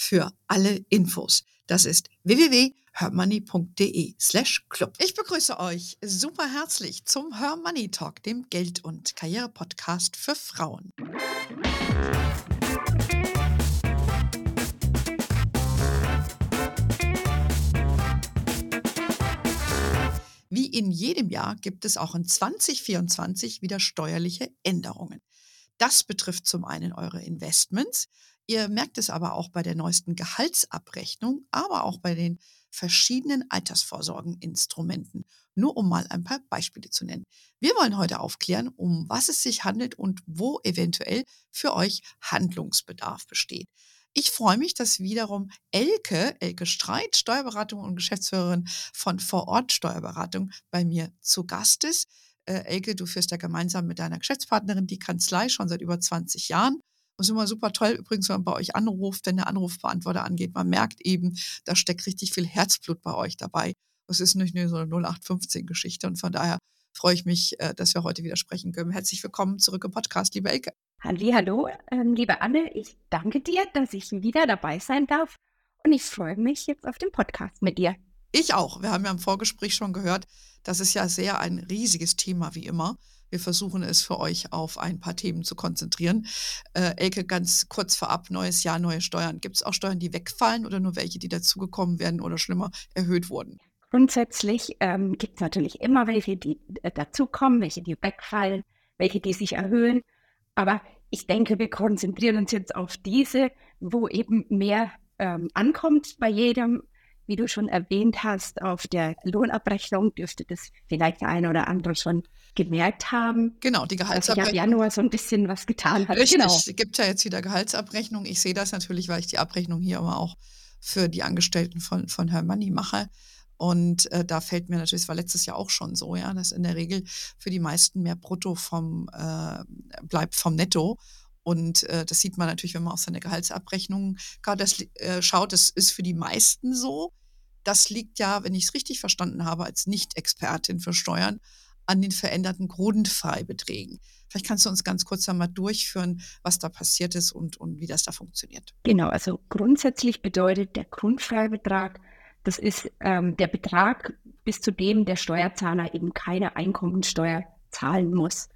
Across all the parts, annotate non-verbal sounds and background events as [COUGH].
für alle Infos. Das ist www.hermoney.de slash club. Ich begrüße euch super herzlich zum Her Money Talk, dem Geld- und Karriere-Podcast für Frauen. Wie in jedem Jahr gibt es auch in 2024 wieder steuerliche Änderungen. Das betrifft zum einen eure Investments, Ihr merkt es aber auch bei der neuesten Gehaltsabrechnung, aber auch bei den verschiedenen Altersvorsorgeninstrumenten. Nur um mal ein paar Beispiele zu nennen. Wir wollen heute aufklären, um was es sich handelt und wo eventuell für euch Handlungsbedarf besteht. Ich freue mich, dass wiederum Elke, Elke Streit, Steuerberatung und Geschäftsführerin von Vorort Steuerberatung bei mir zu Gast ist. Äh, Elke, du führst ja gemeinsam mit deiner Geschäftspartnerin die Kanzlei schon seit über 20 Jahren das ist immer super toll, übrigens, wenn man bei euch anruft, wenn der Anrufbeantworter angeht. Man merkt eben, da steckt richtig viel Herzblut bei euch dabei. Das ist nicht nur so eine 0815-Geschichte. Und von daher freue ich mich, äh, dass wir heute wieder sprechen können. Herzlich willkommen zurück im Podcast, liebe Elke. Hallo, ähm, liebe Anne. Ich danke dir, dass ich wieder dabei sein darf. Und ich freue mich jetzt auf den Podcast mit dir. Ich auch. Wir haben ja im Vorgespräch schon gehört, das ist ja sehr ein riesiges Thema wie immer. Wir versuchen es für euch auf ein paar Themen zu konzentrieren. Äh, Elke, ganz kurz vorab, neues Jahr, neue Steuern. Gibt es auch Steuern, die wegfallen oder nur welche, die dazugekommen werden oder schlimmer erhöht wurden? Grundsätzlich ähm, gibt es natürlich immer welche, die äh, dazukommen, welche, die wegfallen, welche, die sich erhöhen. Aber ich denke, wir konzentrieren uns jetzt auf diese, wo eben mehr ähm, ankommt bei jedem wie du schon erwähnt hast, auf der Lohnabrechnung dürfte das vielleicht der eine oder andere schon gemerkt haben. Genau, die Gehaltsabrechnung. Ich habe Januar so ein bisschen was getan hat. Richtig, genau. es gibt ja jetzt wieder Gehaltsabrechnung. Ich sehe das natürlich, weil ich die Abrechnung hier immer auch für die Angestellten von, von Herr Money mache. Und äh, da fällt mir natürlich, es war letztes Jahr auch schon so, ja, dass in der Regel für die meisten mehr Brutto vom äh, bleibt vom Netto. Und äh, das sieht man natürlich, wenn man auf seine Gehaltsabrechnung gerade äh, schaut. Das ist für die meisten so. Das liegt ja, wenn ich es richtig verstanden habe, als Nicht-Expertin für Steuern an den veränderten Grundfreibeträgen. Vielleicht kannst du uns ganz kurz einmal durchführen, was da passiert ist und, und wie das da funktioniert. Genau, also grundsätzlich bedeutet der Grundfreibetrag, das ist ähm, der Betrag, bis zu dem der Steuerzahler eben keine Einkommensteuer zahlen muss.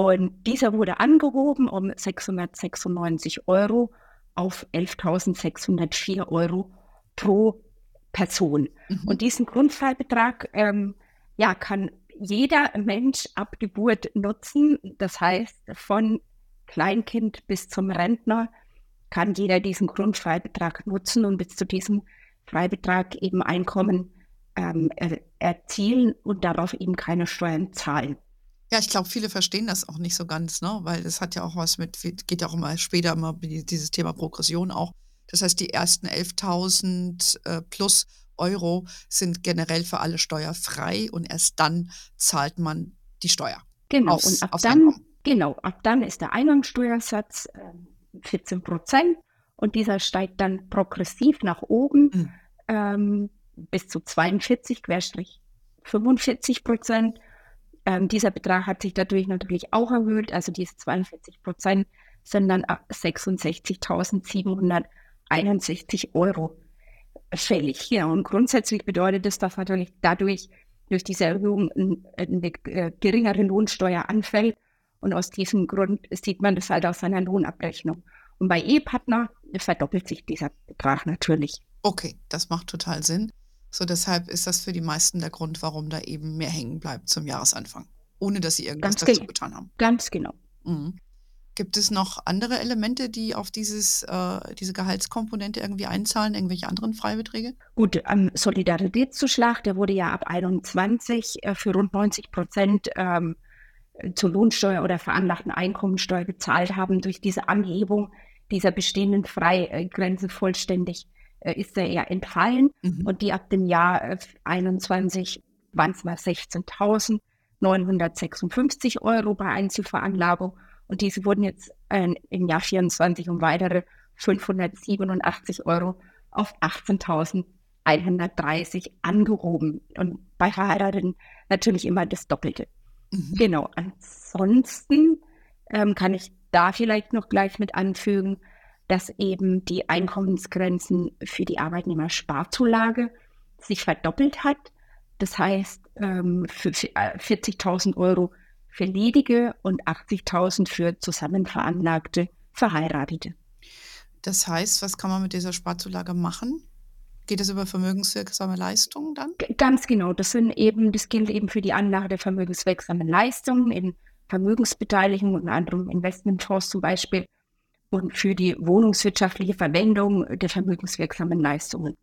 Und dieser wurde angehoben um 696 Euro auf 11.604 Euro pro Person. Mhm. Und diesen Grundfreibetrag ähm, ja, kann jeder Mensch ab Geburt nutzen. Das heißt, von Kleinkind bis zum Rentner kann jeder diesen Grundfreibetrag nutzen und bis zu diesem Freibetrag eben Einkommen ähm, er, erzielen und darauf eben keine Steuern zahlen. Ja, ich glaube, viele verstehen das auch nicht so ganz, ne? weil das hat ja auch was mit, geht ja auch immer später immer dieses Thema Progression auch. Das heißt, die ersten 11.000 äh, plus Euro sind generell für alle steuerfrei und erst dann zahlt man die Steuer. Genau, aufs, und ab dann, genau, ab dann ist der Eingangssteuersatz äh, 14 Prozent und dieser steigt dann progressiv nach oben mhm. ähm, bis zu 42, Querstrich 45 Prozent. Ähm, dieser Betrag hat sich dadurch natürlich auch erhöht, also diese 42 Prozent sind dann 66.761 Euro fällig. Ja, und grundsätzlich bedeutet das, dass natürlich dadurch durch diese Erhöhung eine äh, geringere Lohnsteuer anfällt. Und aus diesem Grund sieht man das halt aus seiner Lohnabrechnung. Und bei Ehepartner verdoppelt sich dieser Betrag natürlich. Okay, das macht total Sinn. So deshalb ist das für die meisten der Grund, warum da eben mehr hängen bleibt zum Jahresanfang, ohne dass sie irgendwas Ganz dazu getan haben. Ganz genau. Mhm. Gibt es noch andere Elemente, die auf dieses, äh, diese Gehaltskomponente irgendwie einzahlen, irgendwelche anderen Freibeträge? Gut, am Solidaritätszuschlag, der wurde ja ab 21 äh, für rund 90 Prozent ähm, zur Lohnsteuer oder veranlagten Einkommensteuer bezahlt haben. Durch diese Anhebung dieser bestehenden Freigrenze vollständig ist er ja entfallen. Mhm. Und die ab dem Jahr äh, 21 waren es mal 16.956 Euro bei Einzelveranlagung. Und diese wurden jetzt äh, im Jahr 24 um weitere 587 Euro auf 18.130 angehoben. Und bei Verheirateten natürlich immer das Doppelte. Mhm. Genau. Ansonsten ähm, kann ich da vielleicht noch gleich mit anfügen, dass eben die Einkommensgrenzen für die Arbeitnehmersparzulage sich verdoppelt hat. Das heißt, ähm, für 40.000 äh, Euro für ledige und 80.000 für zusammenveranlagte Verheiratete. Das heißt, was kann man mit dieser Sparzulage machen? Geht das über vermögenswirksame Leistungen dann? Ganz genau. Das sind eben, das gilt eben für die Anlage der vermögenswirksamen Leistungen in Vermögensbeteiligung und anderen Investmentfonds zum Beispiel und für die wohnungswirtschaftliche Verwendung der vermögenswirksamen Leistungen.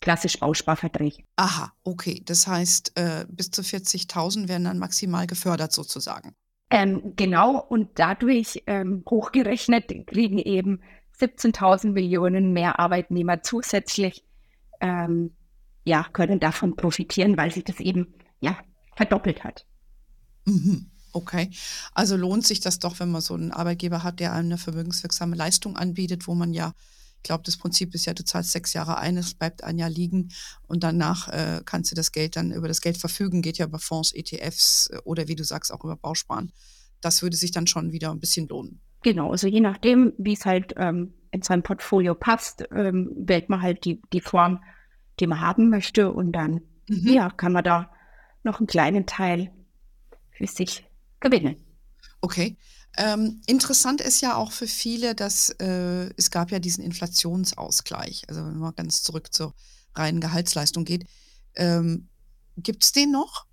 Klassisch Bausparverträge. Aha, okay. Das heißt, äh, bis zu 40.000 werden dann maximal gefördert sozusagen. Ähm, genau, und dadurch ähm, hochgerechnet kriegen eben 17.000 Millionen mehr Arbeitnehmer zusätzlich, ähm, ja, können davon profitieren, weil sich das eben, ja, verdoppelt hat. Mhm. Okay, also lohnt sich das doch, wenn man so einen Arbeitgeber hat, der einem eine vermögenswirksame Leistung anbietet, wo man ja, ich glaube, das Prinzip ist ja, du zahlst sechs Jahre ein, es bleibt ein Jahr liegen und danach äh, kannst du das Geld dann über das Geld verfügen, geht ja über Fonds, ETFs äh, oder wie du sagst, auch über Bausparen. Das würde sich dann schon wieder ein bisschen lohnen. Genau, also je nachdem, wie es halt ähm, in seinem Portfolio passt, ähm, wählt man halt die, die Form, die man haben möchte und dann mhm. ja, kann man da noch einen kleinen Teil für sich gewinnen. Okay. Ähm, interessant ist ja auch für viele, dass äh, es gab ja diesen Inflationsausgleich. Also wenn man ganz zurück zur reinen Gehaltsleistung geht. Ähm, gibt es den noch?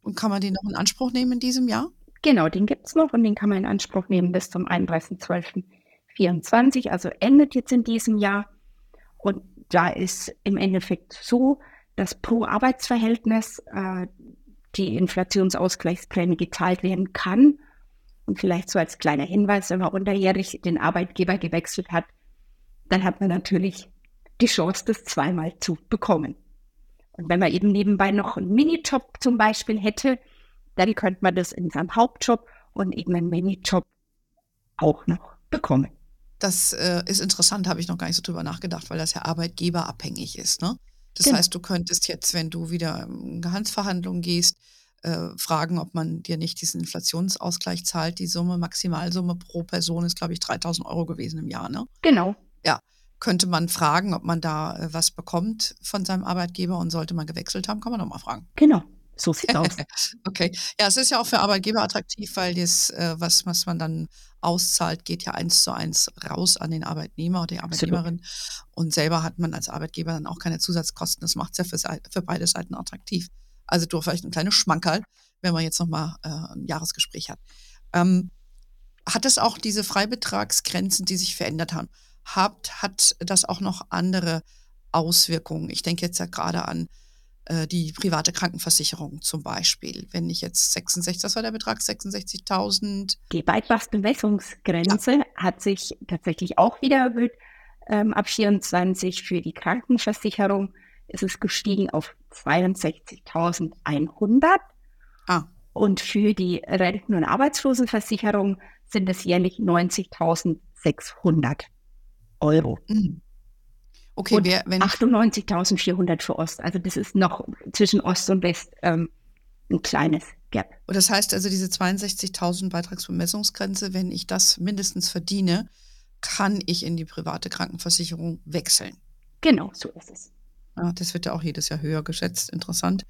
Und kann man den noch in Anspruch nehmen in diesem Jahr? Genau, den gibt es noch und den kann man in Anspruch nehmen bis zum 31.12.24, also endet jetzt in diesem Jahr. Und da ist im Endeffekt so, dass pro Arbeitsverhältnis äh, die Inflationsausgleichspläne gezahlt werden kann. Und vielleicht so als kleiner Hinweis, wenn man unterjährig den Arbeitgeber gewechselt hat, dann hat man natürlich die Chance, das zweimal zu bekommen. Und wenn man eben nebenbei noch einen Minijob zum Beispiel hätte, dann könnte man das in seinem Hauptjob und eben einen Minijob auch noch bekommen. Das äh, ist interessant, habe ich noch gar nicht so drüber nachgedacht, weil das ja arbeitgeberabhängig ist. Ne? Das genau. heißt, du könntest jetzt, wenn du wieder in Gehaltsverhandlungen gehst, äh, fragen, ob man dir nicht diesen Inflationsausgleich zahlt. Die Summe, Maximalsumme pro Person ist, glaube ich, 3000 Euro gewesen im Jahr, ne? Genau. Ja. Könnte man fragen, ob man da äh, was bekommt von seinem Arbeitgeber und sollte man gewechselt haben, kann man doch mal fragen. Genau. So [LAUGHS] sieht aus. okay. Ja, es ist ja auch für Arbeitgeber attraktiv, weil das, äh, was, was man dann auszahlt, geht ja eins zu eins raus an den Arbeitnehmer oder die Arbeitnehmerin. Absolut. Und selber hat man als Arbeitgeber dann auch keine Zusatzkosten. Das macht es ja für, für beide Seiten attraktiv. Also durch vielleicht ein kleines Schmankerl, wenn man jetzt nochmal äh, ein Jahresgespräch hat. Ähm, hat es auch diese Freibetragsgrenzen, die sich verändert haben? Hat, hat das auch noch andere Auswirkungen? Ich denke jetzt ja gerade an äh, die private Krankenversicherung zum Beispiel. Wenn ich jetzt 66, was war der Betrag? 66.000? Die Beitragsbemessungsgrenze ja. hat sich tatsächlich auch wieder erhöht. Ähm, ab 24 für die Krankenversicherung ist es gestiegen auf 62.100. Ah. Und für die Renten- und Arbeitslosenversicherung sind es jährlich 90.600 Euro. Mhm. Okay, und 98.400 für Ost. Also das ist noch zwischen Ost und West ähm, ein kleines Gap. Und das heißt also, diese 62.000 Beitragsbemessungsgrenze, wenn ich das mindestens verdiene, kann ich in die private Krankenversicherung wechseln. Genau, so ist es. Ja, das wird ja auch jedes Jahr höher geschätzt. Interessant.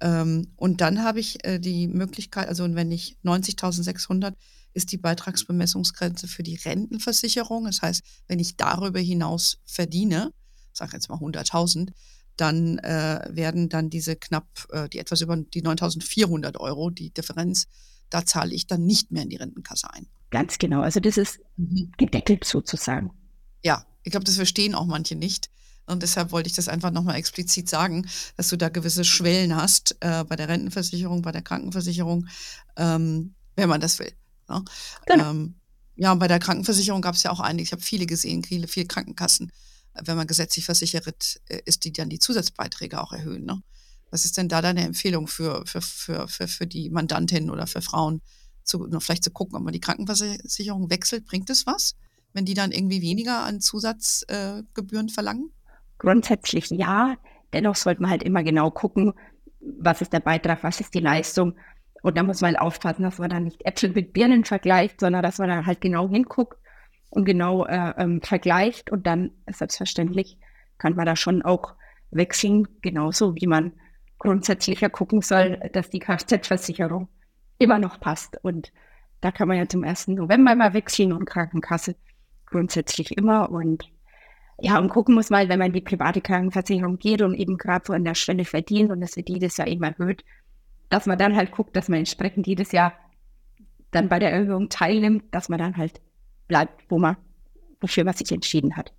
Ähm, und dann habe ich äh, die Möglichkeit, also wenn ich 90.600 ist die Beitragsbemessungsgrenze für die Rentenversicherung. Das heißt, wenn ich darüber hinaus verdiene, sage jetzt mal 100.000, dann äh, werden dann diese knapp, äh, die etwas über die 9.400 Euro, die Differenz, da zahle ich dann nicht mehr in die Rentenkasse ein. Ganz genau. Also das ist mhm. gedeckelt sozusagen. Ja, ich glaube, das verstehen auch manche nicht. Und deshalb wollte ich das einfach nochmal explizit sagen, dass du da gewisse Schwellen hast äh, bei der Rentenversicherung, bei der Krankenversicherung, ähm, wenn man das will. Ne? Genau. Ähm, Ja, und bei der Krankenversicherung gab es ja auch einige. Ich habe viele gesehen, viele, viele Krankenkassen, wenn man gesetzlich versichert äh, ist, die dann die Zusatzbeiträge auch erhöhen. Ne? Was ist denn da deine Empfehlung für, für, für, für, für die Mandantin oder für Frauen, zu, vielleicht zu gucken, ob man die Krankenversicherung wechselt? Bringt es was, wenn die dann irgendwie weniger an Zusatzgebühren äh, verlangen? Grundsätzlich ja. Dennoch sollte man halt immer genau gucken, was ist der Beitrag, was ist die Leistung und da muss man halt aufpassen, dass man da nicht Äpfel mit Birnen vergleicht, sondern dass man da halt genau hinguckt und genau äh, ähm, vergleicht. Und dann, selbstverständlich, kann man da schon auch wechseln, genauso wie man grundsätzlicher gucken soll, dass die Kfz-Versicherung immer noch passt. Und da kann man ja zum 1. November mal wechseln und Krankenkasse grundsätzlich immer. Und ja, und gucken muss man, wenn man in die private Krankenversicherung geht und eben gerade so an der Stelle verdient und das wird jedes Jahr eben erhöht, dass man dann halt guckt, dass man entsprechend jedes Jahr dann bei der Erhöhung teilnimmt, dass man dann halt bleibt, wo man, wofür man sich entschieden hat.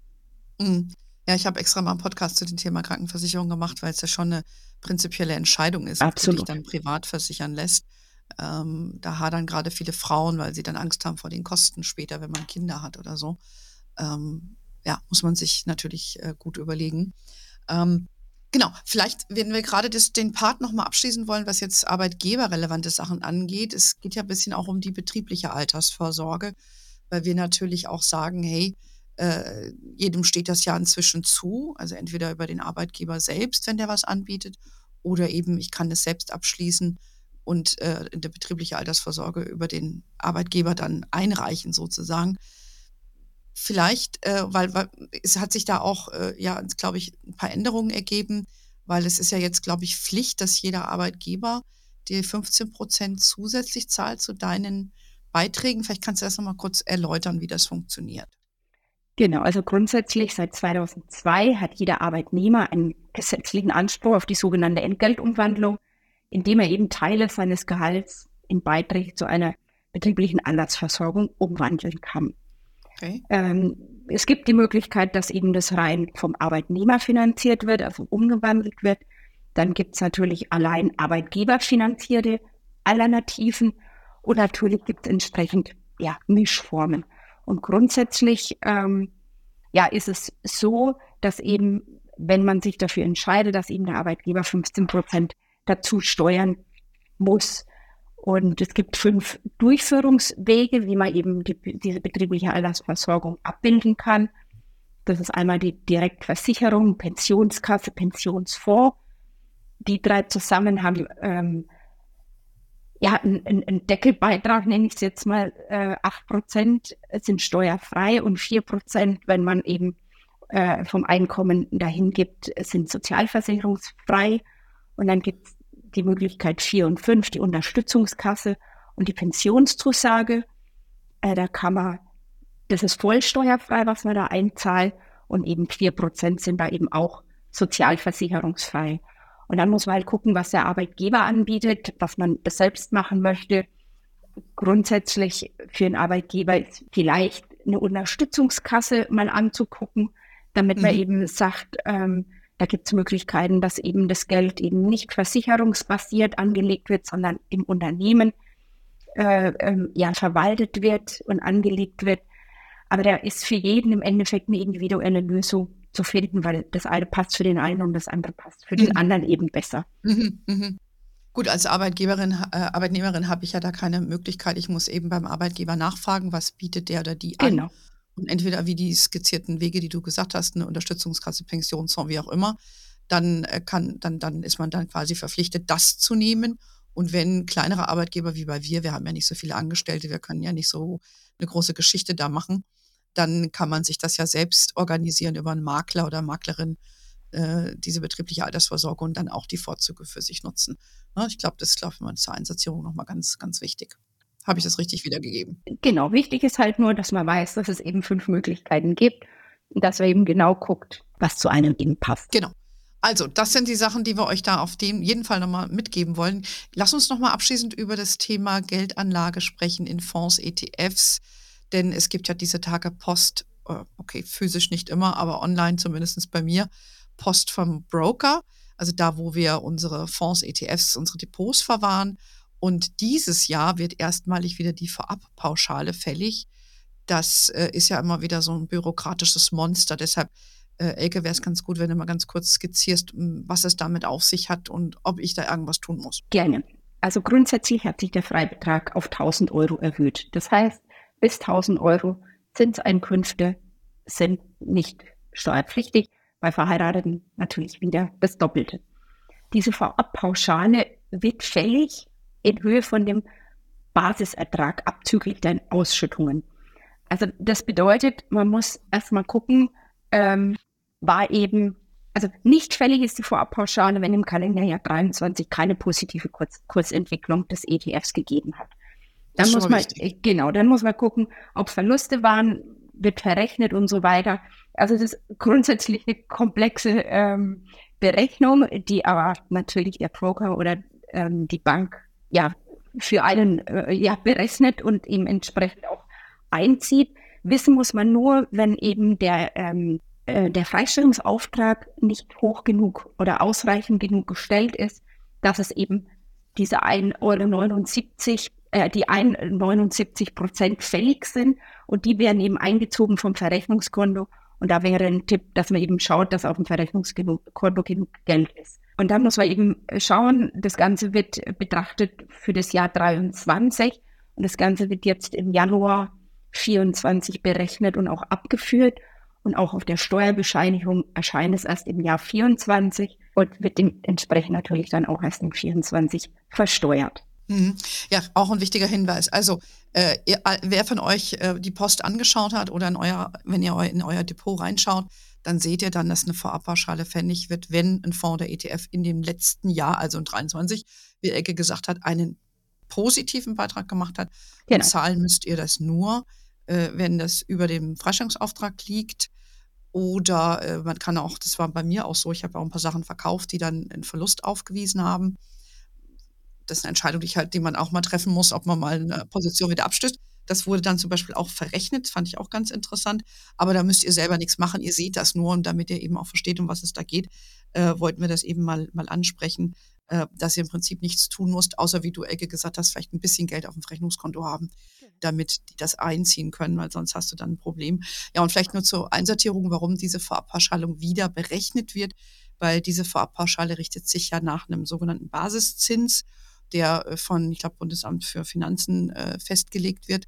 Mhm. Ja, ich habe extra mal einen Podcast zu dem Thema Krankenversicherung gemacht, weil es ja schon eine prinzipielle Entscheidung ist, ob du dich dann privat versichern lässt. Ähm, da hadern gerade viele Frauen, weil sie dann Angst haben vor den Kosten später, wenn man Kinder hat oder so. Ähm, ja, muss man sich natürlich äh, gut überlegen. Ähm, Genau, vielleicht werden wir gerade das, den Part nochmal abschließen wollen, was jetzt arbeitgeberrelevante Sachen angeht. Es geht ja ein bisschen auch um die betriebliche Altersvorsorge, weil wir natürlich auch sagen, hey, äh, jedem steht das ja inzwischen zu, also entweder über den Arbeitgeber selbst, wenn der was anbietet, oder eben ich kann es selbst abschließen und äh, in der betriebliche Altersvorsorge über den Arbeitgeber dann einreichen sozusagen. Vielleicht, äh, weil, weil es hat sich da auch, äh, ja, glaube ich, ein paar Änderungen ergeben, weil es ist ja jetzt, glaube ich, Pflicht, dass jeder Arbeitgeber dir 15 Prozent zusätzlich zahlt zu deinen Beiträgen. Vielleicht kannst du das nochmal kurz erläutern, wie das funktioniert. Genau, also grundsätzlich seit 2002 hat jeder Arbeitnehmer einen gesetzlichen Anspruch auf die sogenannte Entgeltumwandlung, indem er eben Teile seines Gehalts in Beiträge zu einer betrieblichen Anlassversorgung umwandeln kann. Ähm, es gibt die Möglichkeit, dass eben das rein vom Arbeitnehmer finanziert wird, also umgewandelt wird. Dann gibt es natürlich allein arbeitgeberfinanzierte Alternativen und natürlich gibt es entsprechend ja, Mischformen. Und grundsätzlich ähm, ja, ist es so, dass eben, wenn man sich dafür entscheidet, dass eben der Arbeitgeber 15 Prozent dazu steuern muss, und es gibt fünf Durchführungswege, wie man eben die, diese betriebliche Altersversorgung abbilden kann. Das ist einmal die Direktversicherung, Pensionskasse, Pensionsfonds. Die drei zusammen haben ähm, ja, einen, einen Deckelbeitrag, nenne ich es jetzt mal, äh, 8% sind steuerfrei und 4%, wenn man eben äh, vom Einkommen dahin gibt, sind sozialversicherungsfrei. Und dann gibt es die Möglichkeit 4 und 5, die Unterstützungskasse und die Pensionszusage. Äh, da kann man, das ist voll steuerfrei, was man da einzahlt und eben 4 Prozent sind da eben auch sozialversicherungsfrei. Und dann muss man halt gucken, was der Arbeitgeber anbietet, was man selbst machen möchte. Grundsätzlich für einen Arbeitgeber ist vielleicht eine Unterstützungskasse mal anzugucken, damit man mhm. eben sagt, ähm, da gibt es Möglichkeiten, dass eben das Geld eben nicht versicherungsbasiert angelegt wird, sondern im Unternehmen äh, ähm, ja, verwaltet wird und angelegt wird. Aber da ist für jeden im Endeffekt eine individuelle Lösung zu finden, weil das eine passt für den einen und das andere passt für mhm. den anderen eben besser. Mhm, mhm. Gut, als Arbeitgeberin, äh, Arbeitnehmerin habe ich ja da keine Möglichkeit. Ich muss eben beim Arbeitgeber nachfragen, was bietet der oder die an. Und entweder wie die skizzierten Wege, die du gesagt hast, eine Unterstützungskasse, Pensionsfonds, wie auch immer, dann äh, kann, dann, dann ist man dann quasi verpflichtet, das zu nehmen. Und wenn kleinere Arbeitgeber wie bei wir, wir haben ja nicht so viele Angestellte, wir können ja nicht so eine große Geschichte da machen, dann kann man sich das ja selbst organisieren über einen Makler oder Maklerin, äh, diese betriebliche Altersvorsorge und dann auch die Vorzüge für sich nutzen. Ja, ich glaube, das ist, glaube ich, zur Einsatzierung nochmal ganz, ganz wichtig. Habe ich das richtig wiedergegeben? Genau, wichtig ist halt nur, dass man weiß, dass es eben fünf Möglichkeiten gibt und dass man eben genau guckt, was zu einem eben passt. Genau. Also, das sind die Sachen, die wir euch da auf dem jeden Fall nochmal mitgeben wollen. Lass uns nochmal abschließend über das Thema Geldanlage sprechen in Fonds, ETFs, denn es gibt ja diese Tage Post, äh, okay, physisch nicht immer, aber online zumindest bei mir, Post vom Broker, also da, wo wir unsere Fonds, ETFs, unsere Depots verwahren. Und dieses Jahr wird erstmalig wieder die Vorabpauschale fällig. das äh, ist ja immer wieder so ein bürokratisches Monster. Deshalb, äh, Elke, wäre es ganz gut, wenn du mal ganz kurz skizzierst, was es damit auf sich hat und ob ich da irgendwas tun muss. Gerne. Also grundsätzlich hat sich der Freibetrag auf 1000 Euro erhöht. Das heißt, bis 1000 Euro Zinseinkünfte sind nicht steuerpflichtig, bei Verheirateten natürlich wieder das Doppelte. Diese Vorabpauschale wird fällig in Höhe von dem Basisertrag abzüglich der Ausschüttungen. Also das bedeutet, man muss erstmal gucken, ähm, war eben, also nicht fällig ist die Vorabpauschale, wenn im Kalenderjahr 23 keine positive Kurs Kursentwicklung des ETFs gegeben hat. Dann muss man, wichtig. Äh, genau, dann muss man gucken, ob Verluste waren, wird verrechnet und so weiter. Also das ist grundsätzlich eine komplexe ähm, Berechnung, die aber natürlich der Broker oder ähm, die Bank ja für einen äh, ja berechnet und eben entsprechend auch einzieht. Wissen muss man nur, wenn eben der, ähm, äh, der Freistellungsauftrag nicht hoch genug oder ausreichend genug gestellt ist, dass es eben diese 1,79 Euro, äh, die 1,79 Prozent fällig sind und die werden eben eingezogen vom Verrechnungskonto. Und da wäre ein Tipp, dass man eben schaut, dass auf dem Verrechnungskonto genug Geld ist. Und dann muss man eben schauen, das Ganze wird betrachtet für das Jahr 23 und das Ganze wird jetzt im Januar 24 berechnet und auch abgeführt. Und auch auf der Steuerbescheinigung erscheint es erst im Jahr 24 und wird dementsprechend natürlich dann auch erst im 24 versteuert. Mhm. Ja, auch ein wichtiger Hinweis. Also, äh, ihr, wer von euch äh, die Post angeschaut hat oder in euer, wenn ihr in euer Depot reinschaut, dann seht ihr dann, dass eine Vorabpauschale fällig wird, wenn ein Fonds der ETF in dem letzten Jahr, also in 23, wie Ecke gesagt hat, einen positiven Beitrag gemacht hat. Genau. Zahlen müsst ihr das nur, äh, wenn das über dem Freistellungsauftrag liegt. Oder äh, man kann auch, das war bei mir auch so, ich habe auch ein paar Sachen verkauft, die dann einen Verlust aufgewiesen haben. Das ist eine Entscheidung, die, ich halt, die man auch mal treffen muss, ob man mal eine Position wieder abstößt. Das wurde dann zum Beispiel auch verrechnet, fand ich auch ganz interessant. Aber da müsst ihr selber nichts machen. Ihr seht das nur und damit ihr eben auch versteht, um was es da geht, äh, wollten wir das eben mal, mal ansprechen, äh, dass ihr im Prinzip nichts tun müsst, außer wie du, Elke, gesagt hast, vielleicht ein bisschen Geld auf dem Verrechnungskonto haben, genau. damit die das einziehen können, weil sonst hast du dann ein Problem. Ja, und vielleicht nur zur Einsortierung, warum diese Vorabpauschalung wieder berechnet wird, weil diese Vorabpauschale richtet sich ja nach einem sogenannten Basiszins der äh, von, ich glaube, Bundesamt für Finanzen äh, festgelegt wird.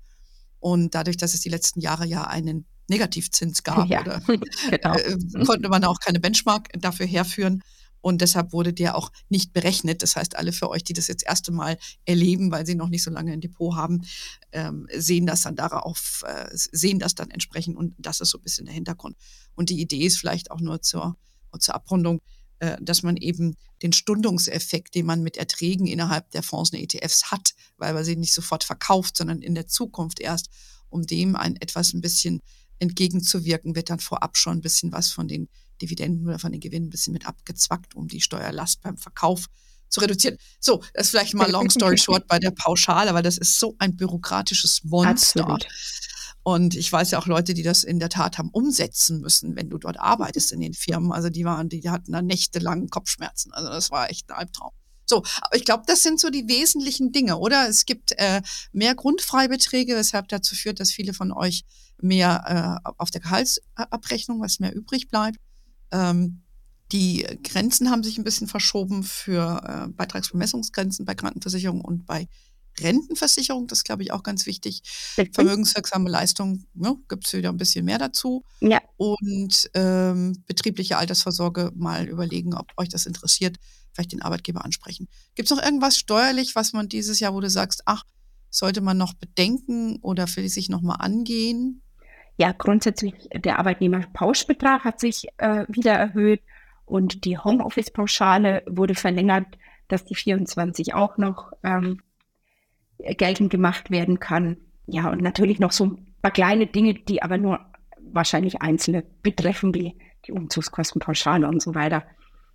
Und dadurch, dass es die letzten Jahre ja einen Negativzins gab, ja, oder, [LAUGHS] genau. äh, konnte man auch keine Benchmark dafür herführen. Und deshalb wurde der auch nicht berechnet. Das heißt, alle für euch, die das jetzt erste Mal erleben, weil sie noch nicht so lange ein Depot haben, ähm, sehen das dann darauf, äh, sehen das dann entsprechend. Und das ist so ein bisschen der Hintergrund. Und die Idee ist vielleicht auch nur zur, zur Abrundung, dass man eben den Stundungseffekt, den man mit Erträgen innerhalb der Fonds und ETFs hat, weil man sie nicht sofort verkauft, sondern in der Zukunft erst, um dem ein etwas ein bisschen entgegenzuwirken, wird dann vorab schon ein bisschen was von den Dividenden oder von den Gewinnen ein bisschen mit abgezwackt, um die Steuerlast beim Verkauf zu reduzieren. So, das ist vielleicht mal long story [LAUGHS] short bei der Pauschale, weil das ist so ein bürokratisches Monster. Absolut. Und ich weiß ja auch Leute, die das in der Tat haben umsetzen müssen, wenn du dort arbeitest in den Firmen. Also die waren, die hatten da nächtelang Kopfschmerzen. Also das war echt ein Albtraum. So, aber ich glaube, das sind so die wesentlichen Dinge, oder? Es gibt äh, mehr Grundfreibeträge, weshalb dazu führt, dass viele von euch mehr äh, auf der Gehaltsabrechnung, was mehr übrig bleibt. Ähm, die Grenzen haben sich ein bisschen verschoben für äh, Beitragsbemessungsgrenzen bei Krankenversicherung und bei Rentenversicherung, das glaube ich auch ganz wichtig. Richtig. Vermögenswirksame Leistung ne, gibt es wieder ein bisschen mehr dazu. Ja. Und ähm, betriebliche Altersvorsorge mal überlegen, ob euch das interessiert, vielleicht den Arbeitgeber ansprechen. Gibt es noch irgendwas steuerlich, was man dieses Jahr, wo du sagst, ach, sollte man noch bedenken oder will sich nochmal angehen? Ja, grundsätzlich der Arbeitnehmerpauschbetrag hat sich äh, wieder erhöht und die Homeoffice-Pauschale wurde verlängert, dass die 24 auch noch ähm, geltend gemacht werden kann. Ja, und natürlich noch so ein paar kleine Dinge, die aber nur wahrscheinlich Einzelne betreffen, wie die Umzugskostenpauschale und so weiter.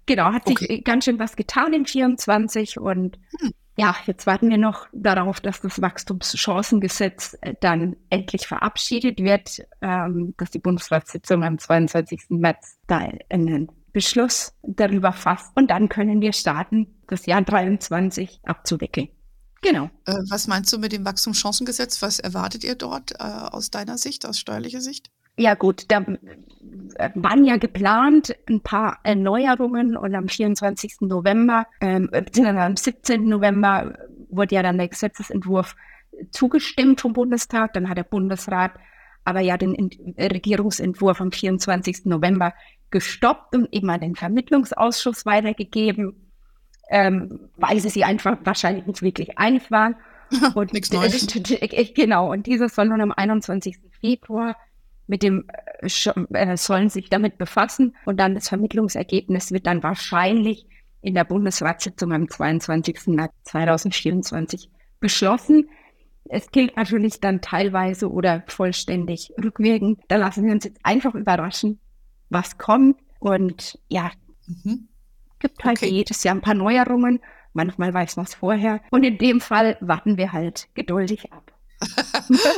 Genau, hat okay. sich ganz schön was getan in 24 und hm. ja, jetzt warten wir noch darauf, dass das Wachstumschancengesetz äh, dann endlich verabschiedet wird, ähm, dass die Bundesratssitzung am 22. März da einen Beschluss darüber fasst und dann können wir starten, das Jahr 23 abzuwickeln. Genau. Äh, was meinst du mit dem Wachstumschancengesetz? Was erwartet ihr dort äh, aus deiner Sicht, aus steuerlicher Sicht? Ja gut, da äh, waren ja geplant ein paar Erneuerungen und am 24. November, ähm, beziehungsweise am 17. November wurde ja dann der Gesetzesentwurf zugestimmt vom Bundestag. Dann hat der Bundesrat aber ja den Regierungsentwurf am 24. November gestoppt und eben an den Vermittlungsausschuss weitergegeben, ähm, weil sie sich einfach wahrscheinlich nicht wirklich einig waren. [LAUGHS] Und Nichts Neues. Genau, und dieser soll nun am 21. Februar mit dem äh, äh, sollen sich damit befassen und dann das Vermittlungsergebnis wird dann wahrscheinlich in der Bundesratssitzung am 22. März 2024 beschlossen. Es gilt natürlich dann teilweise oder vollständig rückwirkend. Da lassen wir uns jetzt einfach überraschen, was kommt. Und ja, mhm. Gibt halt okay. jedes Jahr ein paar Neuerungen. Manchmal weiß man es vorher. Und in dem Fall warten wir halt geduldig ab. [LAUGHS]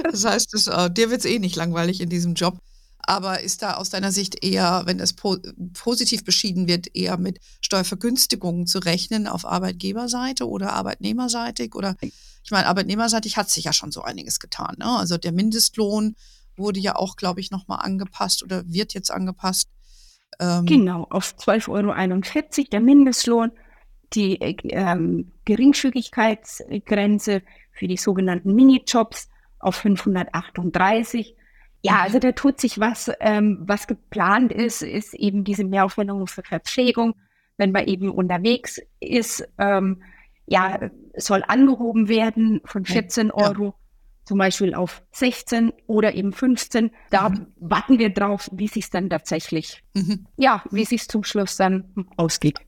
das heißt, das, äh, dir wird es eh nicht langweilig in diesem Job. Aber ist da aus deiner Sicht eher, wenn es po positiv beschieden wird, eher mit Steuervergünstigungen zu rechnen auf Arbeitgeberseite oder arbeitnehmerseitig? Oder ich meine, arbeitnehmerseitig hat sich ja schon so einiges getan. Ne? Also der Mindestlohn wurde ja auch, glaube ich, nochmal angepasst oder wird jetzt angepasst. Ähm, genau, auf 12,41 Euro der Mindestlohn. Die ähm, Geringfügigkeitsgrenze für die sogenannten Minijobs auf 538. Ja, mhm. also da tut sich was. Ähm, was geplant ist, ist eben diese Mehraufwendung für Verpflegung, wenn man eben unterwegs ist. Ähm, ja, soll angehoben werden von 14 Euro zum Beispiel auf 16 oder eben 15. Da mhm. warten wir drauf, wie sich dann tatsächlich, mhm. ja, wie sich zum Schluss dann ausgeht.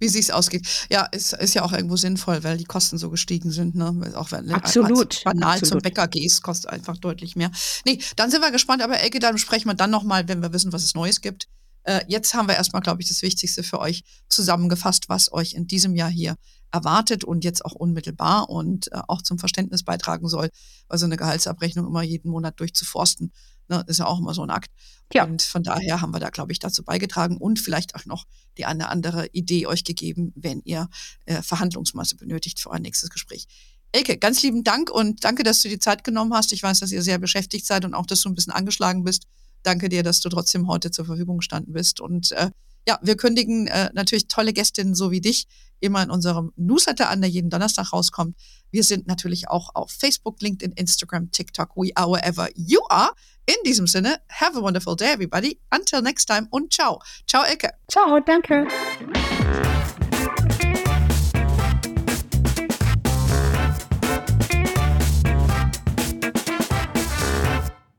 Wie sich ausgeht. Ja, ist, ist ja auch irgendwo sinnvoll, weil die Kosten so gestiegen sind. Ne? Auch wenn Absolut. banal Absolut. zum Bäcker gehst, kostet einfach deutlich mehr. Nee, dann sind wir gespannt, aber Elke, dann sprechen wir dann nochmal, wenn wir wissen, was es Neues gibt. Äh, jetzt haben wir erstmal, glaube ich, das Wichtigste für euch zusammengefasst, was euch in diesem Jahr hier erwartet und jetzt auch unmittelbar und äh, auch zum Verständnis beitragen soll, weil so eine Gehaltsabrechnung immer jeden Monat durchzuforsten, ne, ist ja auch immer so ein Akt. Ja. Und von daher haben wir da, glaube ich, dazu beigetragen und vielleicht auch noch die eine andere Idee euch gegeben, wenn ihr äh, Verhandlungsmasse benötigt für euer nächstes Gespräch. Elke, ganz lieben Dank und danke, dass du die Zeit genommen hast. Ich weiß, dass ihr sehr beschäftigt seid und auch, dass du ein bisschen angeschlagen bist. Danke dir, dass du trotzdem heute zur Verfügung gestanden bist. Und äh, ja, wir kündigen äh, natürlich tolle Gästinnen so wie dich immer in unserem Newsletter an, der jeden Donnerstag rauskommt. Wir sind natürlich auch auf Facebook, LinkedIn, Instagram, TikTok, we are wherever you are. In diesem Sinne, have a wonderful day, everybody. Until next time und ciao. Ciao, Elke. Ciao, danke.